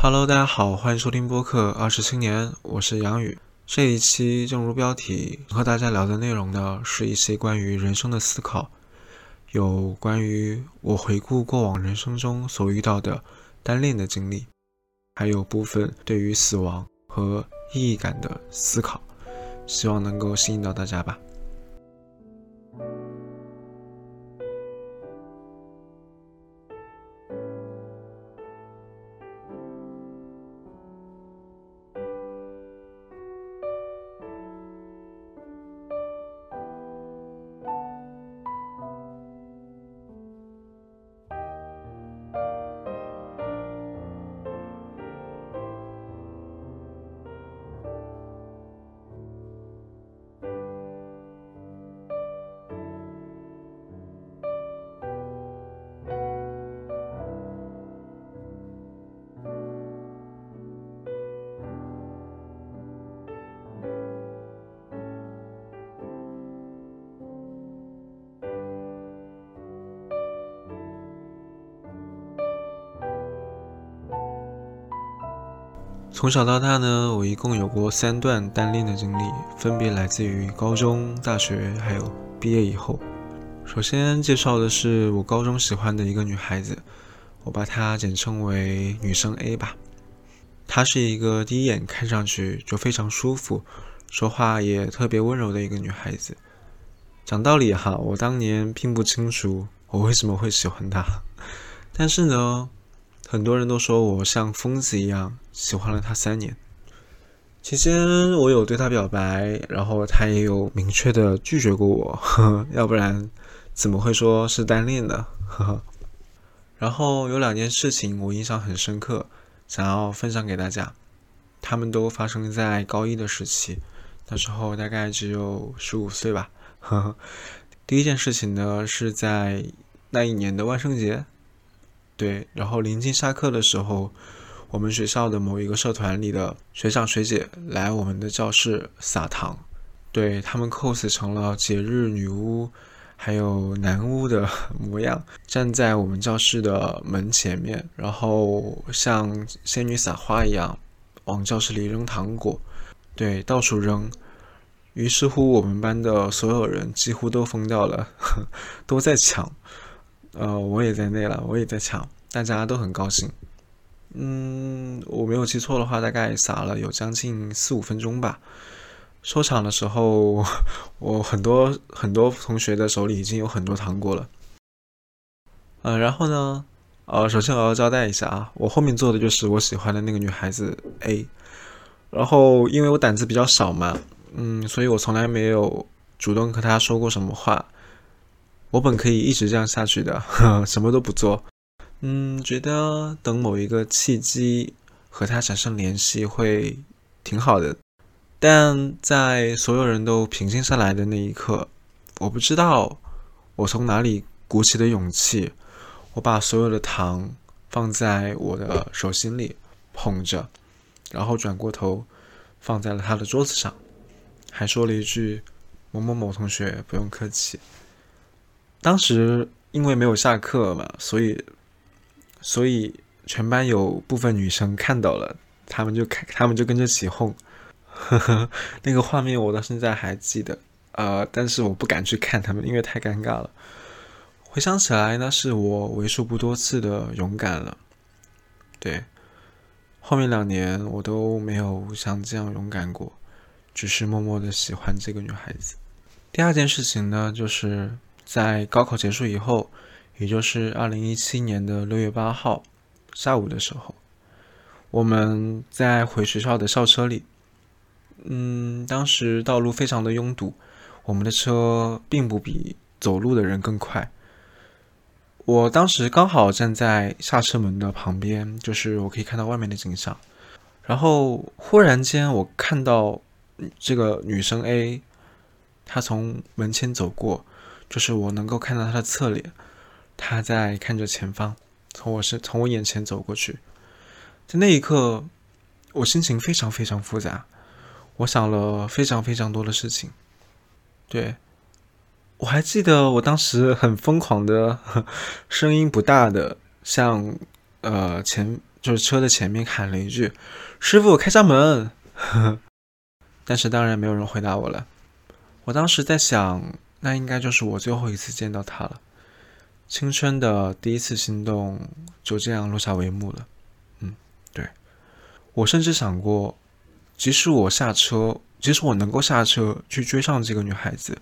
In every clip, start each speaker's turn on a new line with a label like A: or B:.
A: Hello，大家好，欢迎收听播客二十青年，我是杨宇。这一期正如标题，和大家聊的内容呢，是一些关于人生的思考，有关于我回顾过往人生中所遇到的单恋的经历，还有部分对于死亡和意义感的思考，希望能够吸引到大家吧。从小到大呢，我一共有过三段单恋的经历，分别来自于高中、大学，还有毕业以后。首先介绍的是我高中喜欢的一个女孩子，我把她简称为女生 A 吧。她是一个第一眼看上去就非常舒服，说话也特别温柔的一个女孩子。讲道理哈，我当年并不清楚我为什么会喜欢她，但是呢。很多人都说我像疯子一样喜欢了他三年。期间我有对他表白，然后他也有明确的拒绝过我，呵 呵要不然怎么会说是单恋呢？呵呵。然后有两件事情我印象很深刻，想要分享给大家。他们都发生在高一的时期，那时候大概只有十五岁吧。呵呵。第一件事情呢是在那一年的万圣节。对，然后临近下课的时候，我们学校的某一个社团里的学长学姐来我们的教室撒糖，对他们 cos 成了节日女巫，还有男巫的 模样，站在我们教室的门前面，然后像仙女撒花一样往教室里扔糖果，对，到处扔。于是乎，我们班的所有人几乎都疯掉了，都在抢。呃，我也在内了，我也在抢，大家都很高兴。嗯，我没有记错的话，大概撒了有将近四五分钟吧。收场的时候，我很多很多同学的手里已经有很多糖果了。呃，然后呢，呃，首先我要交代一下啊，我后面坐的就是我喜欢的那个女孩子 A。然后因为我胆子比较小嘛，嗯，所以我从来没有主动和她说过什么话。我本可以一直这样下去的，什么都不做。嗯，觉得等某一个契机和他产生联系会挺好的。但在所有人都平静下来的那一刻，我不知道我从哪里鼓起的勇气，我把所有的糖放在我的手心里捧着，然后转过头放在了他的桌子上，还说了一句：“某某某同学，不用客气。”当时因为没有下课嘛，所以所以全班有部分女生看到了，他们就看，他们就跟着起哄，呵呵，那个画面我到现在还记得，呃，但是我不敢去看他们，因为太尴尬了。回想起来，那是我为数不多次的勇敢了。对，后面两年我都没有像这样勇敢过，只是默默的喜欢这个女孩子。第二件事情呢，就是。在高考结束以后，也就是二零一七年的六月八号下午的时候，我们在回学校的校车里。嗯，当时道路非常的拥堵，我们的车并不比走路的人更快。我当时刚好站在下车门的旁边，就是我可以看到外面的景象。然后忽然间，我看到这个女生 A，她从门前走过。就是我能够看到他的侧脸，他在看着前方，从我身从我眼前走过去，在那一刻，我心情非常非常复杂，我想了非常非常多的事情。对，我还记得我当时很疯狂的，声音不大的向呃前就是车的前面喊了一句：“师傅，开下门。” 但是当然没有人回答我了。我当时在想，那应该就是我最后一次见到他了。青春的第一次心动就这样落下帷幕了。嗯，对。我甚至想过，即使我下车，即使我能够下车去追上这个女孩子，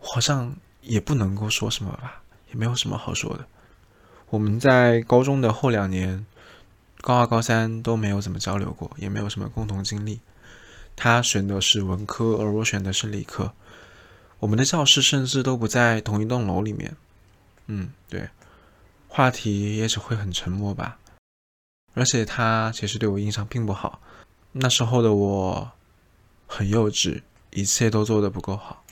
A: 好像也不能够说什么吧，也没有什么好说的。我们在高中的后两年，高二、高三都没有怎么交流过，也没有什么共同经历。他选的是文科，而我选的是理科。我们的教室甚至都不在同一栋楼里面。嗯，对，话题也只会很沉默吧。而且他其实对我印象并不好。那时候的我很幼稚，一切都做得不够好。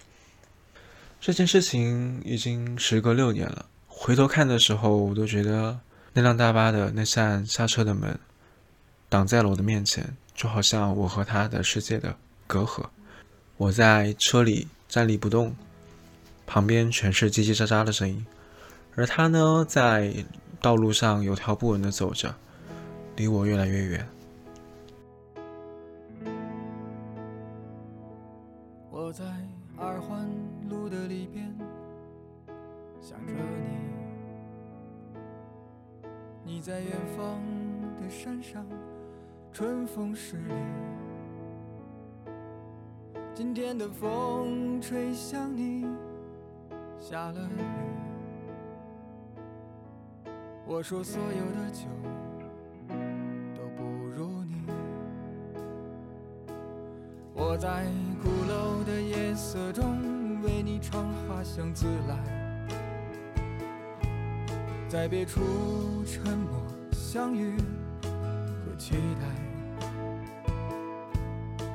A: 这件事情已经时隔六年了。回头看的时候，我都觉得那辆大巴的那扇下车的门挡在了我的面前，就好像我和他的世界的隔阂。我在车里站立不动，旁边全是叽叽喳喳的声音，而他呢，在道路上有条不紊的走着，离我越来越远。我在二环路的里边想着你。你在远方的山上，春风十里。今天的风吹向你，下了雨。我说所有的酒都不如你。我在鼓楼的夜色中为你唱花香自来。在别处沉默相遇和期待，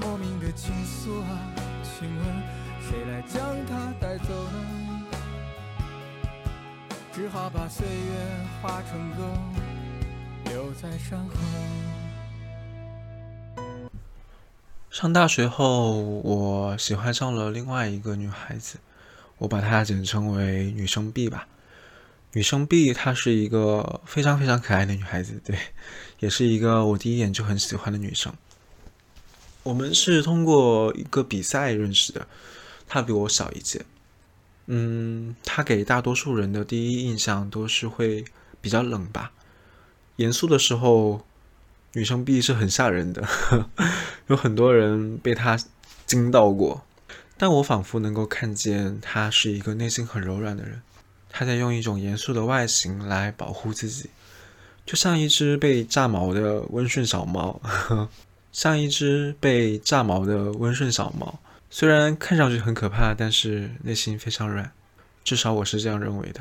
A: 莫名的情愫啊，请问谁来将它带走呢？只好把岁月化成歌，留在山河。上大学后，我喜欢上了另外一个女孩子，我把她简称为女生 B 吧。女生 B，她是一个非常非常可爱的女孩子，对，也是一个我第一眼就很喜欢的女生。我们是通过一个比赛认识的，她比我小一届。嗯，她给大多数人的第一印象都是会比较冷吧。严肃的时候，女生 B 是很吓人的，有很多人被她惊到过。但我仿佛能够看见她是一个内心很柔软的人。他在用一种严肃的外形来保护自己，就像一只被炸毛的温顺小猫，像一只被炸毛的温顺小猫。虽然看上去很可怕，但是内心非常软，至少我是这样认为的。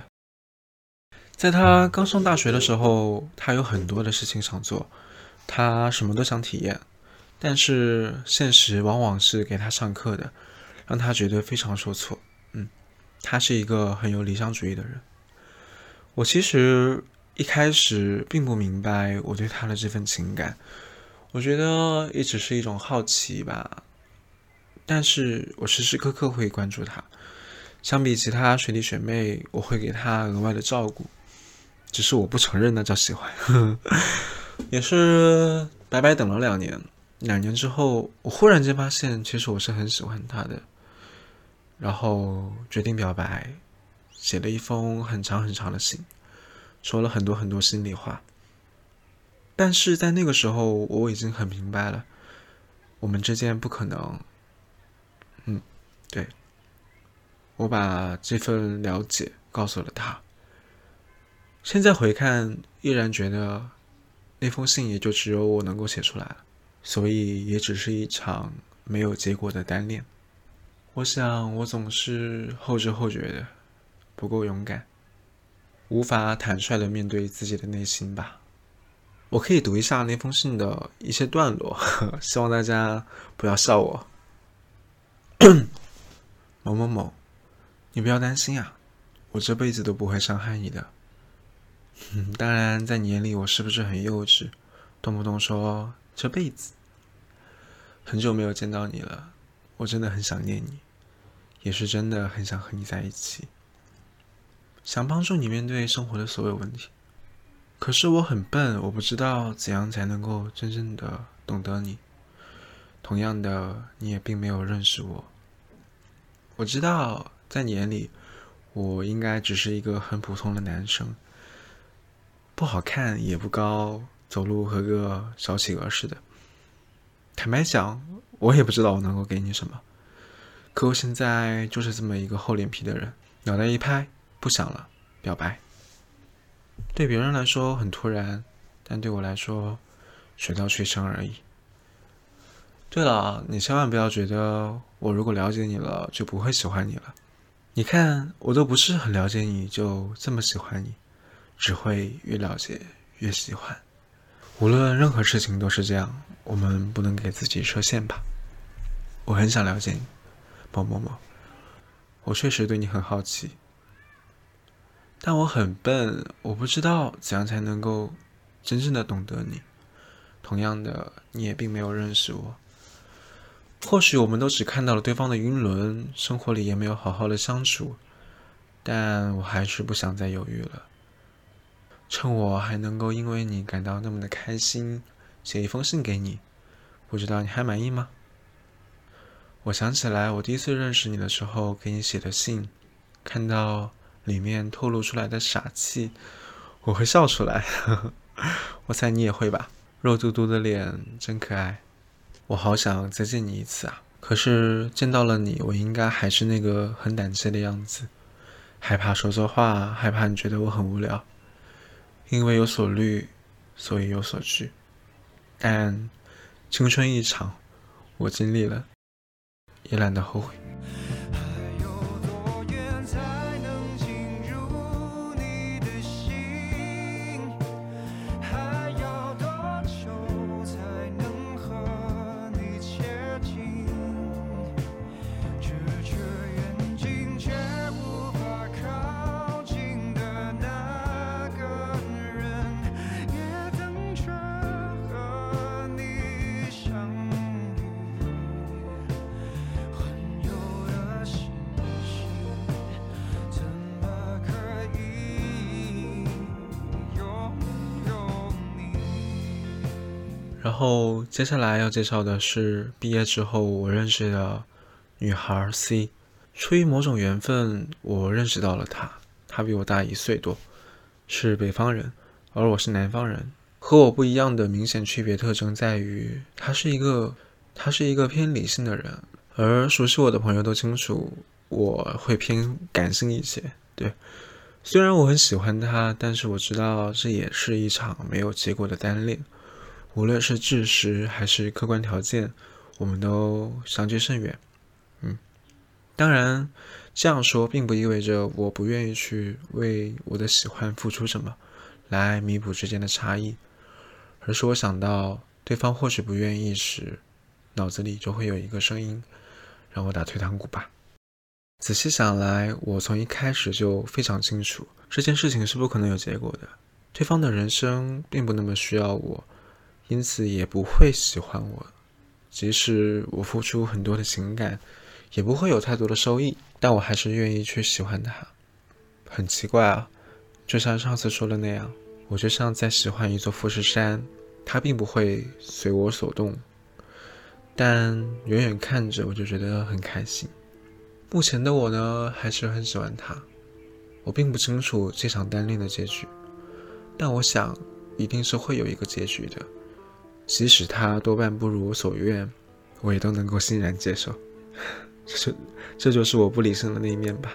A: 在他刚上大学的时候，他有很多的事情想做，他什么都想体验，但是现实往往是给他上课的，让他觉得非常受挫。嗯他是一个很有理想主义的人。我其实一开始并不明白我对他的这份情感，我觉得也只是一种好奇吧。但是我时时刻刻会关注他，相比其他学弟学妹，我会给他额外的照顾，只是我不承认那叫喜欢。也是白白等了两年，两年之后，我忽然间发现，其实我是很喜欢他的。然后决定表白，写了一封很长很长的信，说了很多很多心里话。但是在那个时候，我已经很明白了，我们之间不可能。嗯，对，我把这份了解告诉了他。现在回看，依然觉得那封信也就只有我能够写出来了，所以也只是一场没有结果的单恋。我想，我总是后知后觉的，不够勇敢，无法坦率的面对自己的内心吧。我可以读一下那封信的一些段落，希望大家不要笑我。某某某，你不要担心啊，我这辈子都不会伤害你的。当然，在你眼里我是不是很幼稚，动不动说这辈子？很久没有见到你了，我真的很想念你，也是真的很想和你在一起，想帮助你面对生活的所有问题。可是我很笨，我不知道怎样才能够真正的懂得你。同样的，你也并没有认识我。我知道，在你眼里，我应该只是一个很普通的男生，不好看也不高，走路和个小企鹅似的。坦白讲，我也不知道我能够给你什么，可我现在就是这么一个厚脸皮的人，脑袋一拍，不想了，表白。对别人来说很突然，但对我来说，水到渠成而已。对了，你千万不要觉得我如果了解你了就不会喜欢你了。你看，我都不是很了解你就这么喜欢你，只会越了解越喜欢。无论任何事情都是这样，我们不能给自己设限吧。我很想了解你，某某某。我确实对你很好奇，但我很笨，我不知道怎样才能够真正的懂得你。同样的，你也并没有认识我。或许我们都只看到了对方的晕轮，生活里也没有好好的相处。但我还是不想再犹豫了。趁我还能够因为你感到那么的开心，写一封信给你，不知道你还满意吗？我想起来，我第一次认识你的时候给你写的信，看到里面透露出来的傻气，我会笑出来。我猜你也会吧？肉嘟嘟的脸真可爱，我好想再见你一次啊！可是见到了你，我应该还是那个很胆怯的样子，害怕说错话，害怕你觉得我很无聊。因为有所虑，所以有所惧。但青春一场，我经历了，也懒得后悔。后接下来要介绍的是毕业之后我认识的女孩 C。出于某种缘分，我认识到了她。她比我大一岁多，是北方人，而我是南方人。和我不一样的明显区别特征在于，她是一个她是一个偏理性的人，而熟悉我的朋友都清楚我会偏感性一些。对，虽然我很喜欢她，但是我知道这也是一场没有结果的单恋。无论是事实还是客观条件，我们都相距甚远。嗯，当然这样说并不意味着我不愿意去为我的喜欢付出什么，来弥补之间的差异，而是我想到对方或许不愿意时，脑子里就会有一个声音让我打退堂鼓吧。仔细想来，我从一开始就非常清楚这件事情是不可能有结果的，对方的人生并不那么需要我。因此也不会喜欢我，即使我付出很多的情感，也不会有太多的收益。但我还是愿意去喜欢他。很奇怪啊，就像上次说的那样，我就像在喜欢一座富士山，它并不会随我所动，但远远看着我就觉得很开心。目前的我呢，还是很喜欢他。我并不清楚这场单恋的结局，但我想一定是会有一个结局的。即使他多半不如我所愿，我也都能够欣然接受。这这就是我不理性的那一面吧。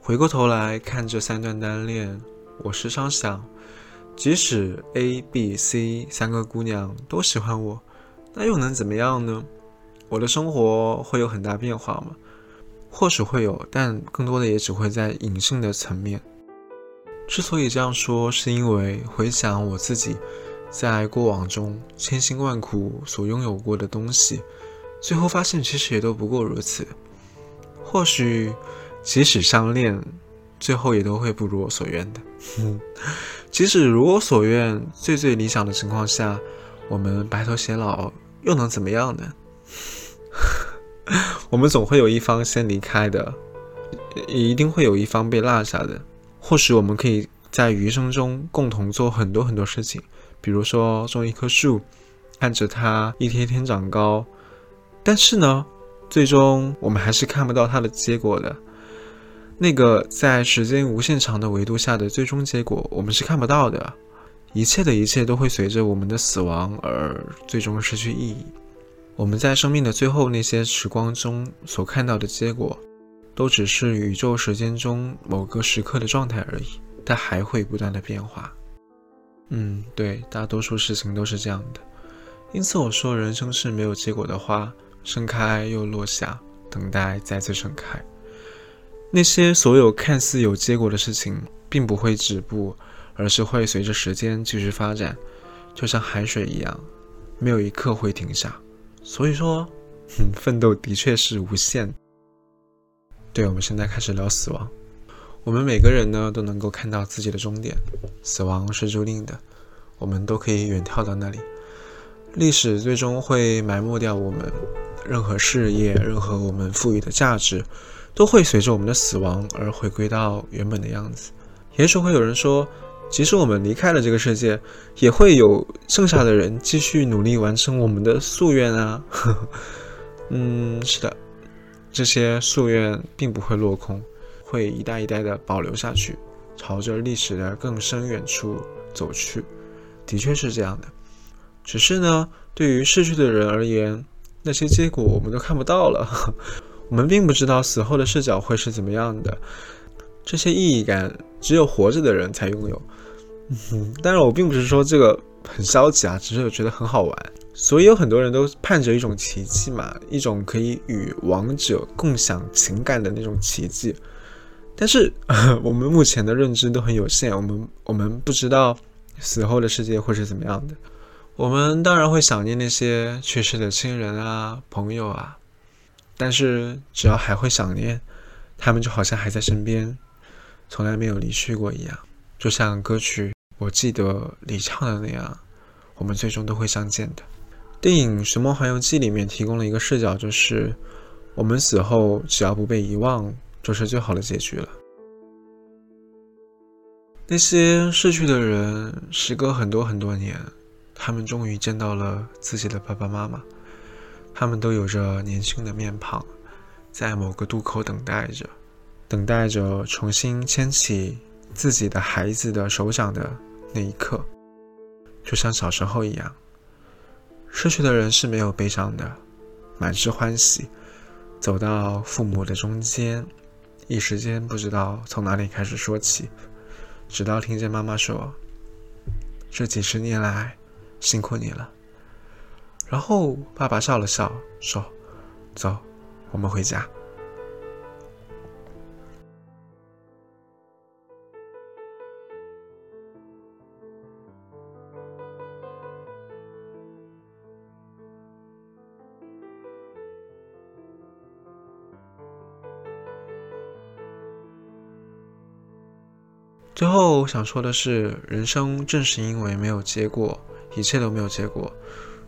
A: 回过头来看这三段单恋，我时常想，即使 A、B、C 三个姑娘都喜欢我，那又能怎么样呢？我的生活会有很大变化吗？或许会有，但更多的也只会在隐性的层面。之所以这样说，是因为回想我自己在过往中千辛万苦所拥有过的东西，最后发现其实也都不过如此。或许，即使相恋，最后也都会不如我所愿的。即使如我所愿，最最理想的情况下，我们白头偕老，又能怎么样呢？我们总会有一方先离开的，也一定会有一方被落下的。或许我们可以在余生中共同做很多很多事情，比如说种一棵树，看着它一天天长高。但是呢？最终，我们还是看不到它的结果的。那个在时间无限长的维度下的最终结果，我们是看不到的。一切的一切都会随着我们的死亡而最终失去意义。我们在生命的最后那些时光中所看到的结果，都只是宇宙时间中某个时刻的状态而已。它还会不断的变化。嗯，对，大多数事情都是这样的。因此我说，人生是没有结果的花。盛开又落下，等待再次盛开。那些所有看似有结果的事情，并不会止步，而是会随着时间继续发展，就像海水一样，没有一刻会停下。所以说，嗯 奋斗的确是无限。对，我们现在开始聊死亡。我们每个人呢，都能够看到自己的终点，死亡是注定的，我们都可以远眺到那里。历史最终会埋没掉我们。任何事业，任何我们赋予的价值，都会随着我们的死亡而回归到原本的样子。也许会有人说，即使我们离开了这个世界，也会有剩下的人继续努力完成我们的夙愿啊。嗯，是的，这些夙愿并不会落空，会一代一代的保留下去，朝着历史的更深远处走去。的确是这样的，只是呢，对于逝去的人而言。那些结果我们都看不到了，我们并不知道死后的视角会是怎么样的。这些意义感只有活着的人才拥有。嗯哼，当然我并不是说这个很消极啊，只是我觉得很好玩。所以有很多人都盼着一种奇迹嘛，一种可以与亡者共享情感的那种奇迹。但是 我们目前的认知都很有限，我们我们不知道死后的世界会是怎么样的。我们当然会想念那些去世的亲人啊、朋友啊，但是只要还会想念，他们就好像还在身边，从来没有离去过一样。就像歌曲《我记得你唱的那样，我们最终都会相见的。电影《寻梦环游记》里面提供了一个视角，就是我们死后只要不被遗忘，就是最好的结局了。那些逝去的人，时隔很多很多年。他们终于见到了自己的爸爸妈妈，他们都有着年轻的面庞，在某个渡口等待着，等待着重新牵起自己的孩子的手掌的那一刻，就像小时候一样。失去的人是没有悲伤的，满是欢喜，走到父母的中间，一时间不知道从哪里开始说起，直到听见妈妈说：“这几十年来。”辛苦你了。然后爸爸笑了笑，说：“走，我们回家。”最后想说的是，人生正是因为没有结果。一切都没有结果，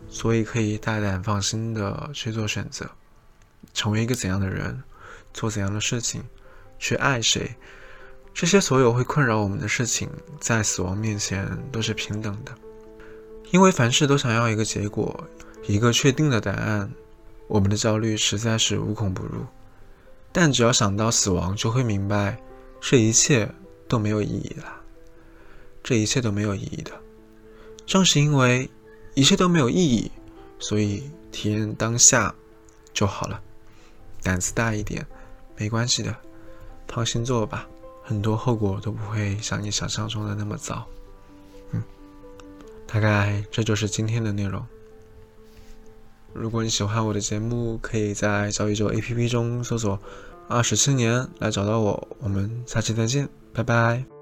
A: 所以可以大胆放心的去做选择，成为一个怎样的人，做怎样的事情，去爱谁，这些所有会困扰我们的事情，在死亡面前都是平等的。因为凡事都想要一个结果，一个确定的答案，我们的焦虑实在是无孔不入。但只要想到死亡，就会明白，这一切都没有意义了，这一切都没有意义的。正是因为一切都没有意义，所以体验当下就好了。胆子大一点，没关系的，放心做吧，很多后果都不会像你想象中的那么糟。嗯，大概这就是今天的内容。如果你喜欢我的节目，可以在小宇宙 APP 中搜索“二十青年”来找到我。我们下期再见，拜拜。